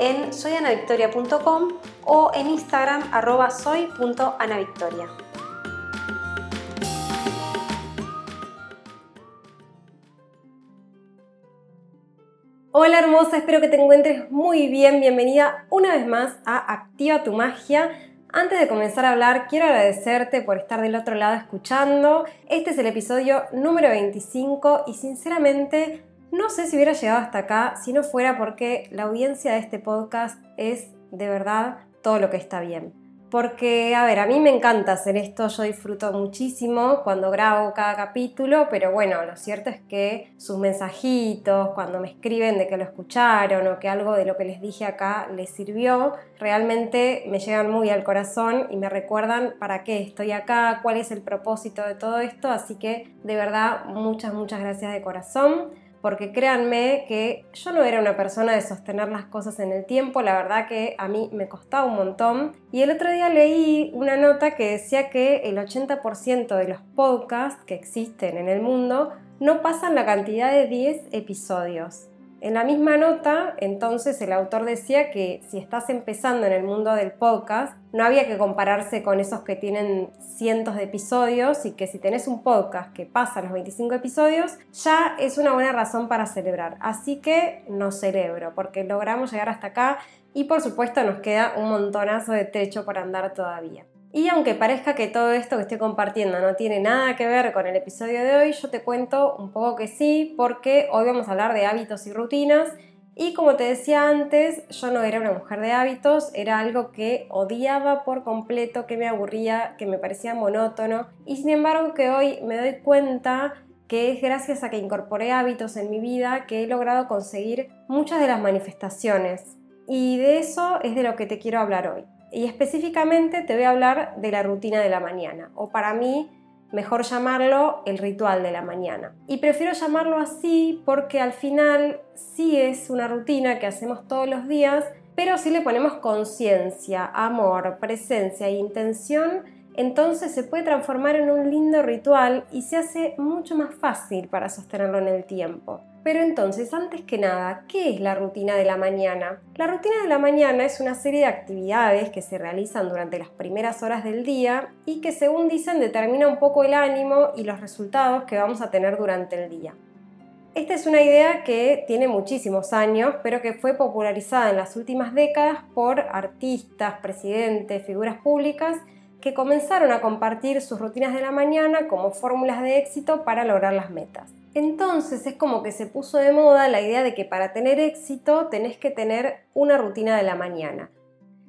en soyanavictoria.com o en Instagram arroba soy.anavictoria. Hola hermosa, espero que te encuentres muy bien. Bienvenida una vez más a Activa tu Magia. Antes de comenzar a hablar, quiero agradecerte por estar del otro lado escuchando. Este es el episodio número 25 y sinceramente no sé si hubiera llegado hasta acá si no fuera porque la audiencia de este podcast es de verdad todo lo que está bien. Porque, a ver, a mí me encanta hacer esto, yo disfruto muchísimo cuando grabo cada capítulo, pero bueno, lo cierto es que sus mensajitos, cuando me escriben de que lo escucharon o que algo de lo que les dije acá les sirvió, realmente me llegan muy al corazón y me recuerdan para qué estoy acá, cuál es el propósito de todo esto, así que de verdad muchas, muchas gracias de corazón porque créanme que yo no era una persona de sostener las cosas en el tiempo, la verdad que a mí me costaba un montón. Y el otro día leí una nota que decía que el 80% de los podcasts que existen en el mundo no pasan la cantidad de 10 episodios. En la misma nota, entonces el autor decía que si estás empezando en el mundo del podcast, no había que compararse con esos que tienen cientos de episodios y que si tenés un podcast que pasa los 25 episodios, ya es una buena razón para celebrar. Así que no celebro porque logramos llegar hasta acá y por supuesto nos queda un montonazo de techo por andar todavía. Y aunque parezca que todo esto que estoy compartiendo no tiene nada que ver con el episodio de hoy, yo te cuento un poco que sí, porque hoy vamos a hablar de hábitos y rutinas. Y como te decía antes, yo no era una mujer de hábitos, era algo que odiaba por completo, que me aburría, que me parecía monótono. Y sin embargo que hoy me doy cuenta que es gracias a que incorporé hábitos en mi vida que he logrado conseguir muchas de las manifestaciones. Y de eso es de lo que te quiero hablar hoy. Y específicamente te voy a hablar de la rutina de la mañana, o para mí, mejor llamarlo el ritual de la mañana. Y prefiero llamarlo así porque al final sí es una rutina que hacemos todos los días, pero si le ponemos conciencia, amor, presencia e intención, entonces se puede transformar en un lindo ritual y se hace mucho más fácil para sostenerlo en el tiempo. Pero entonces, antes que nada, ¿qué es la rutina de la mañana? La rutina de la mañana es una serie de actividades que se realizan durante las primeras horas del día y que según dicen determina un poco el ánimo y los resultados que vamos a tener durante el día. Esta es una idea que tiene muchísimos años, pero que fue popularizada en las últimas décadas por artistas, presidentes, figuras públicas que comenzaron a compartir sus rutinas de la mañana como fórmulas de éxito para lograr las metas. Entonces es como que se puso de moda la idea de que para tener éxito tenés que tener una rutina de la mañana.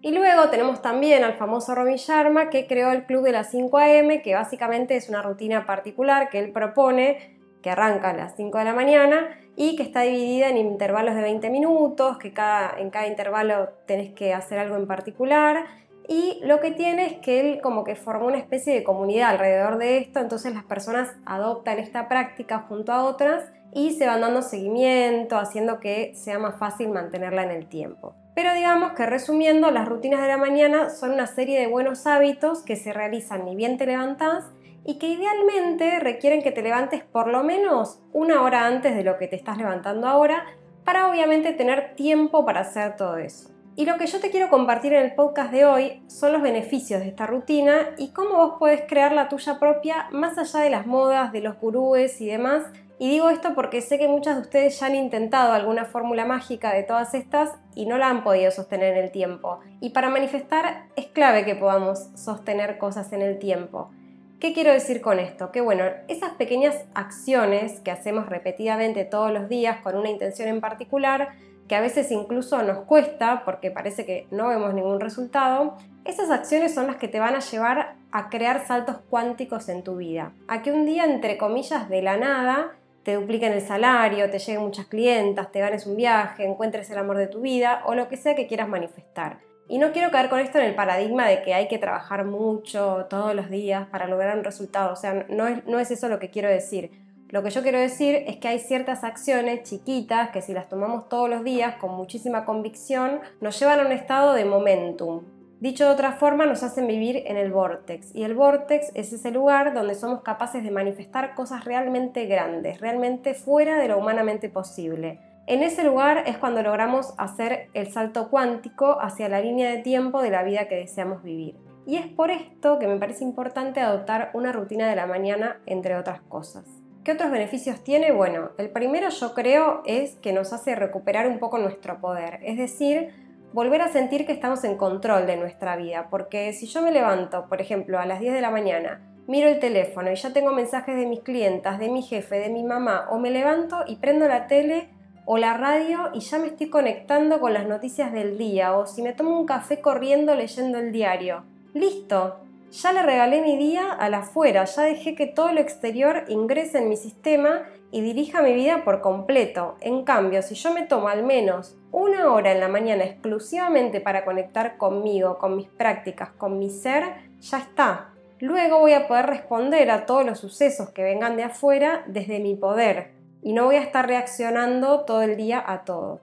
Y luego tenemos también al famoso Robin Sharma que creó el Club de las 5 am, que básicamente es una rutina particular que él propone, que arranca a las 5 de la mañana y que está dividida en intervalos de 20 minutos, que cada, en cada intervalo tenés que hacer algo en particular y lo que tiene es que él como que formó una especie de comunidad alrededor de esto, entonces las personas adoptan esta práctica junto a otras y se van dando seguimiento, haciendo que sea más fácil mantenerla en el tiempo. Pero digamos que resumiendo, las rutinas de la mañana son una serie de buenos hábitos que se realizan ni bien te levantás y que idealmente requieren que te levantes por lo menos una hora antes de lo que te estás levantando ahora para obviamente tener tiempo para hacer todo eso. Y lo que yo te quiero compartir en el podcast de hoy son los beneficios de esta rutina y cómo vos puedes crear la tuya propia más allá de las modas, de los gurúes y demás. Y digo esto porque sé que muchas de ustedes ya han intentado alguna fórmula mágica de todas estas y no la han podido sostener en el tiempo. Y para manifestar es clave que podamos sostener cosas en el tiempo. ¿Qué quiero decir con esto? Que bueno, esas pequeñas acciones que hacemos repetidamente todos los días con una intención en particular que a veces incluso nos cuesta porque parece que no vemos ningún resultado, esas acciones son las que te van a llevar a crear saltos cuánticos en tu vida. A que un día, entre comillas, de la nada, te dupliquen el salario, te lleguen muchas clientas, te ganes un viaje, encuentres el amor de tu vida o lo que sea que quieras manifestar. Y no quiero caer con esto en el paradigma de que hay que trabajar mucho todos los días para lograr un resultado. O sea, no es, no es eso lo que quiero decir. Lo que yo quiero decir es que hay ciertas acciones chiquitas que si las tomamos todos los días con muchísima convicción, nos llevan a un estado de momentum. Dicho de otra forma, nos hacen vivir en el vortex. Y el vortex es ese lugar donde somos capaces de manifestar cosas realmente grandes, realmente fuera de lo humanamente posible. En ese lugar es cuando logramos hacer el salto cuántico hacia la línea de tiempo de la vida que deseamos vivir. Y es por esto que me parece importante adoptar una rutina de la mañana, entre otras cosas. ¿Qué otros beneficios tiene? Bueno, el primero yo creo es que nos hace recuperar un poco nuestro poder, es decir, volver a sentir que estamos en control de nuestra vida, porque si yo me levanto, por ejemplo, a las 10 de la mañana, miro el teléfono y ya tengo mensajes de mis clientas, de mi jefe, de mi mamá, o me levanto y prendo la tele o la radio y ya me estoy conectando con las noticias del día o si me tomo un café corriendo leyendo el diario. Listo, ya le regalé mi día al afuera, ya dejé que todo lo exterior ingrese en mi sistema y dirija mi vida por completo. En cambio, si yo me tomo al menos una hora en la mañana exclusivamente para conectar conmigo, con mis prácticas, con mi ser, ya está. Luego voy a poder responder a todos los sucesos que vengan de afuera desde mi poder, y no voy a estar reaccionando todo el día a todo.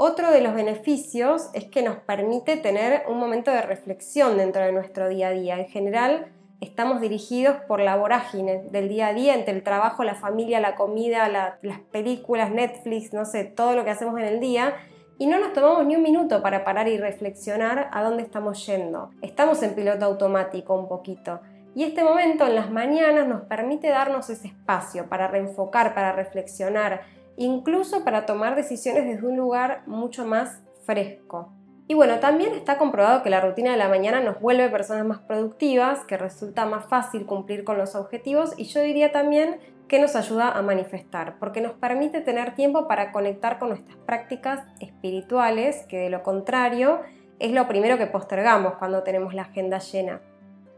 Otro de los beneficios es que nos permite tener un momento de reflexión dentro de nuestro día a día. En general, estamos dirigidos por la vorágine del día a día entre el trabajo, la familia, la comida, las películas, Netflix, no sé, todo lo que hacemos en el día. Y no nos tomamos ni un minuto para parar y reflexionar a dónde estamos yendo. Estamos en piloto automático un poquito. Y este momento en las mañanas nos permite darnos ese espacio para reenfocar, para reflexionar, incluso para tomar decisiones desde un lugar mucho más fresco. Y bueno, también está comprobado que la rutina de la mañana nos vuelve personas más productivas, que resulta más fácil cumplir con los objetivos y yo diría también que nos ayuda a manifestar, porque nos permite tener tiempo para conectar con nuestras prácticas espirituales, que de lo contrario es lo primero que postergamos cuando tenemos la agenda llena.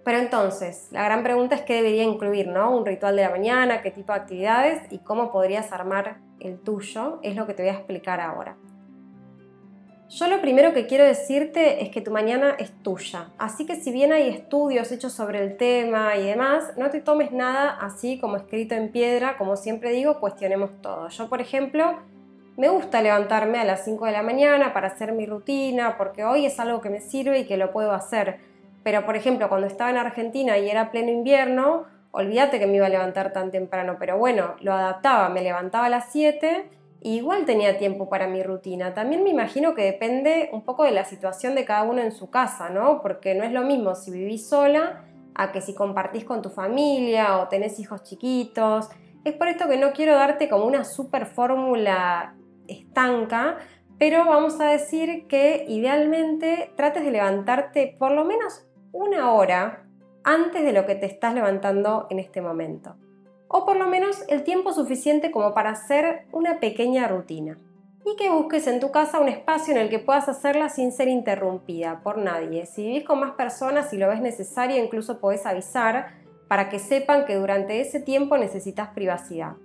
Pero entonces, la gran pregunta es qué debería incluir, ¿no? Un ritual de la mañana, qué tipo de actividades y cómo podrías armar el tuyo, es lo que te voy a explicar ahora. Yo lo primero que quiero decirte es que tu mañana es tuya, así que si bien hay estudios hechos sobre el tema y demás, no te tomes nada así como escrito en piedra, como siempre digo, cuestionemos todo. Yo, por ejemplo, me gusta levantarme a las 5 de la mañana para hacer mi rutina, porque hoy es algo que me sirve y que lo puedo hacer pero, por ejemplo, cuando estaba en Argentina y era pleno invierno, olvídate que me iba a levantar tan temprano, pero bueno, lo adaptaba, me levantaba a las 7 y igual tenía tiempo para mi rutina. También me imagino que depende un poco de la situación de cada uno en su casa, ¿no? Porque no es lo mismo si vivís sola a que si compartís con tu familia o tenés hijos chiquitos. Es por esto que no quiero darte como una super fórmula estanca, pero vamos a decir que idealmente trates de levantarte por lo menos una hora antes de lo que te estás levantando en este momento. O por lo menos el tiempo suficiente como para hacer una pequeña rutina. Y que busques en tu casa un espacio en el que puedas hacerla sin ser interrumpida por nadie. Si vivís con más personas y lo ves necesario, incluso podés avisar para que sepan que durante ese tiempo necesitas privacidad.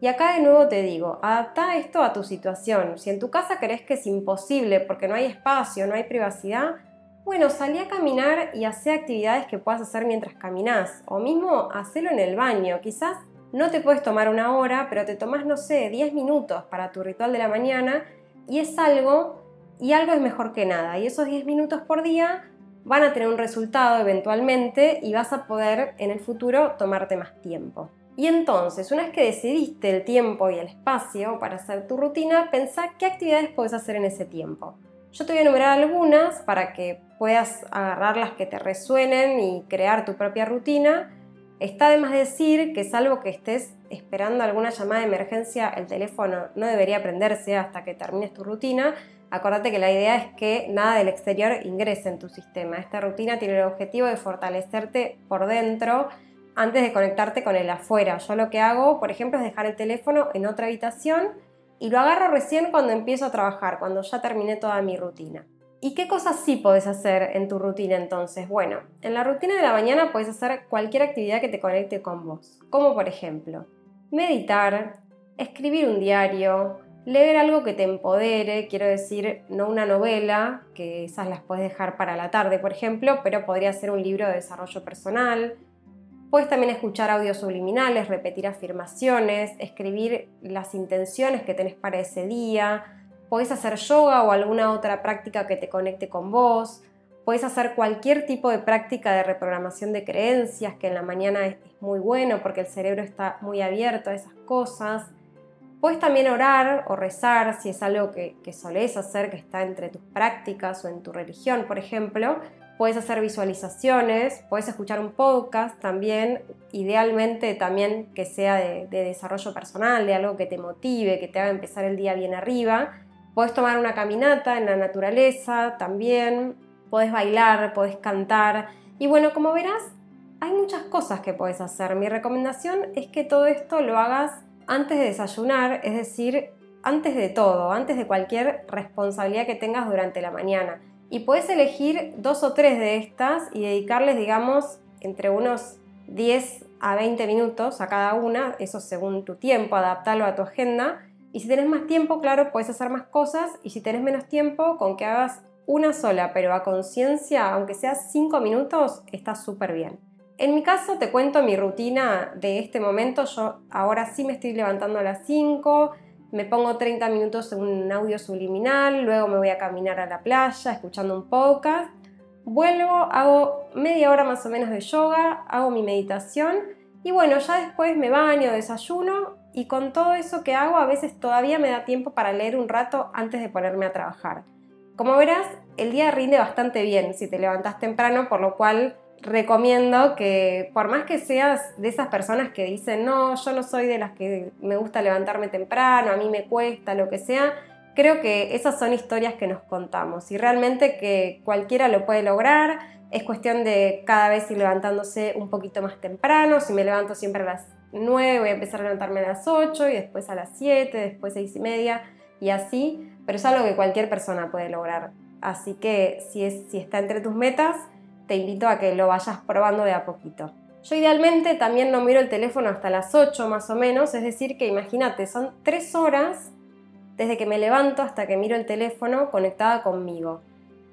Y acá de nuevo te digo, adapta esto a tu situación. Si en tu casa crees que es imposible porque no hay espacio, no hay privacidad, bueno, salí a caminar y hace actividades que puedas hacer mientras caminas. O mismo, hacelo en el baño. Quizás no te puedes tomar una hora, pero te tomas, no sé, 10 minutos para tu ritual de la mañana y es algo, y algo es mejor que nada. Y esos 10 minutos por día van a tener un resultado eventualmente y vas a poder en el futuro tomarte más tiempo. Y entonces, una vez que decidiste el tiempo y el espacio para hacer tu rutina, pensá qué actividades puedes hacer en ese tiempo. Yo te voy a enumerar algunas para que puedas agarrar las que te resuenen y crear tu propia rutina. Está de más decir que salvo que estés esperando alguna llamada de emergencia, el teléfono no debería prenderse hasta que termines tu rutina. Acordate que la idea es que nada del exterior ingrese en tu sistema. Esta rutina tiene el objetivo de fortalecerte por dentro antes de conectarte con el afuera. Yo lo que hago, por ejemplo, es dejar el teléfono en otra habitación y lo agarro recién cuando empiezo a trabajar, cuando ya terminé toda mi rutina. ¿Y qué cosas sí podés hacer en tu rutina entonces? Bueno, en la rutina de la mañana puedes hacer cualquier actividad que te conecte con vos, como por ejemplo meditar, escribir un diario, Leer algo que te empodere, quiero decir, no una novela, que esas las puedes dejar para la tarde, por ejemplo, pero podría ser un libro de desarrollo personal. Puedes también escuchar audios subliminales, repetir afirmaciones, escribir las intenciones que tenés para ese día. Puedes hacer yoga o alguna otra práctica que te conecte con vos. Puedes hacer cualquier tipo de práctica de reprogramación de creencias, que en la mañana es muy bueno porque el cerebro está muy abierto a esas cosas. Puedes también orar o rezar si es algo que, que solés hacer, que está entre tus prácticas o en tu religión, por ejemplo. Puedes hacer visualizaciones, puedes escuchar un podcast también, idealmente también que sea de, de, desarrollo personal, de algo que te motive, que te haga empezar el día bien arriba. Puedes tomar una caminata en la naturaleza también, puedes bailar, puedes cantar. Y bueno, como verás, hay muchas cosas que puedes hacer. Mi recomendación es que todo esto lo hagas antes de desayunar, es decir, antes de todo, antes de cualquier responsabilidad que tengas durante la mañana. Y puedes elegir dos o tres de estas y dedicarles, digamos, entre unos 10 a 20 minutos a cada una, eso según tu tiempo, adaptarlo a tu agenda. Y si tienes más tiempo, claro, puedes hacer más cosas. Y si tienes menos tiempo, con que hagas una sola, pero a conciencia, aunque sea 5 minutos, está súper bien. En mi caso te cuento mi rutina de este momento. Yo ahora sí me estoy levantando a las 5, me pongo 30 minutos en un audio subliminal, luego me voy a caminar a la playa escuchando un podcast, vuelvo, hago media hora más o menos de yoga, hago mi meditación y bueno, ya después me baño, desayuno y con todo eso que hago a veces todavía me da tiempo para leer un rato antes de ponerme a trabajar. Como verás, el día rinde bastante bien si te levantas temprano, por lo cual recomiendo que por más que seas de esas personas que dicen, no, yo no soy de las que me gusta levantarme temprano, a mí me cuesta, lo que sea, creo que esas son historias que nos contamos y realmente que cualquiera lo puede lograr. Es cuestión de cada vez ir levantándose un poquito más temprano. Si me levanto siempre a las 9, voy a empezar a levantarme a las 8 y después a las 7, después 6 y media y así. Pero es algo que cualquier persona puede lograr. Así que si, es, si está entre tus metas, te invito a que lo vayas probando de a poquito. Yo idealmente también no miro el teléfono hasta las 8 más o menos, es decir que imagínate, son 3 horas desde que me levanto hasta que miro el teléfono conectada conmigo.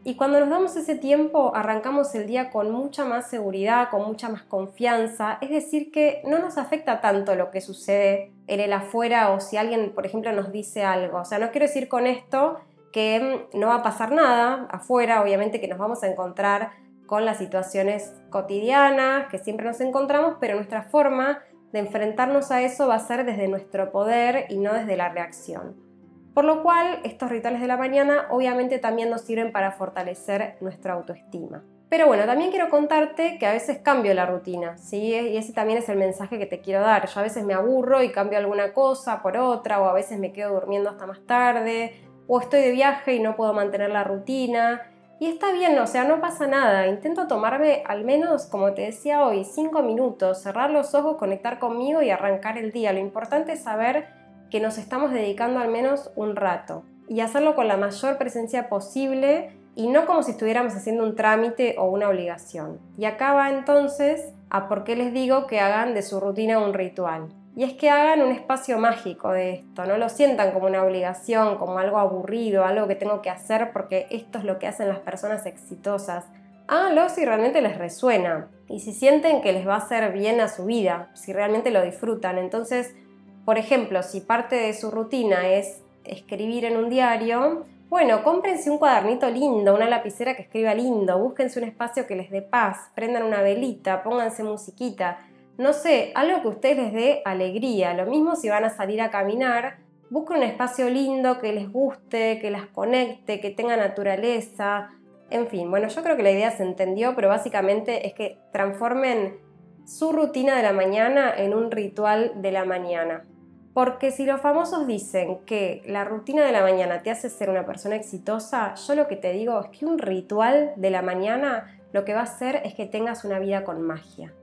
Y cuando nos damos ese tiempo, arrancamos el día con mucha más seguridad, con mucha más confianza, es decir, que no nos afecta tanto lo que sucede en el afuera o si alguien, por ejemplo, nos dice algo. O sea, no quiero decir con esto que no va a pasar nada afuera, obviamente que nos vamos a encontrar con las situaciones cotidianas que siempre nos encontramos, pero nuestra forma de enfrentarnos a eso va a ser desde nuestro poder y no desde la reacción. Por lo cual, estos rituales de la mañana obviamente también nos sirven para fortalecer nuestra autoestima. Pero bueno, también quiero contarte que a veces cambio la rutina, ¿sí? Y ese también es el mensaje que te quiero dar. Yo a veces me aburro y cambio alguna cosa por otra, o a veces me quedo durmiendo hasta más tarde, o estoy de viaje y no puedo mantener la rutina. Y está bien, o sea, no pasa nada. Intento tomarme al menos, como te decía hoy, cinco minutos, cerrar los ojos, conectar conmigo y arrancar el día. Lo importante es saber que nos estamos dedicando al menos un rato y hacerlo con la mayor presencia posible y no como si estuviéramos haciendo un trámite o una obligación. Y acá va entonces a por qué les digo que hagan de su rutina un ritual y es que hagan un espacio mágico de esto, no lo sientan como una obligación, como algo aburrido, algo que tengo que hacer porque esto es lo que hacen las personas exitosas. Háganlo si realmente les resuena y si sienten que les va a hacer bien a su vida, si realmente lo disfrutan. Entonces, por ejemplo, si parte de su rutina es escribir en un diario, bueno, cómprense un cuadernito lindo, una lapicera que escriba lindo, búsquense un espacio que les dé paz, prendan una velita, pónganse musiquita no sé, algo que ustedes les dé alegría. Lo mismo si van a salir a caminar, busquen un espacio lindo que les guste, que las conecte, que tenga naturaleza. En fin, bueno, yo creo que la idea se entendió, pero básicamente es que transformen su rutina de la mañana en un ritual de la mañana. Porque si los famosos dicen que la rutina de la mañana te hace ser una persona exitosa, yo lo que te digo es que un ritual de la mañana lo que va a hacer es que tengas una vida con magia.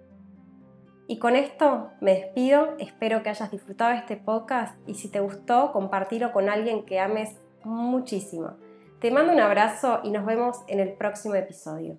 Y con esto me despido, espero que hayas disfrutado este podcast y si te gustó, compartirlo con alguien que ames muchísimo. Te mando un abrazo y nos vemos en el próximo episodio.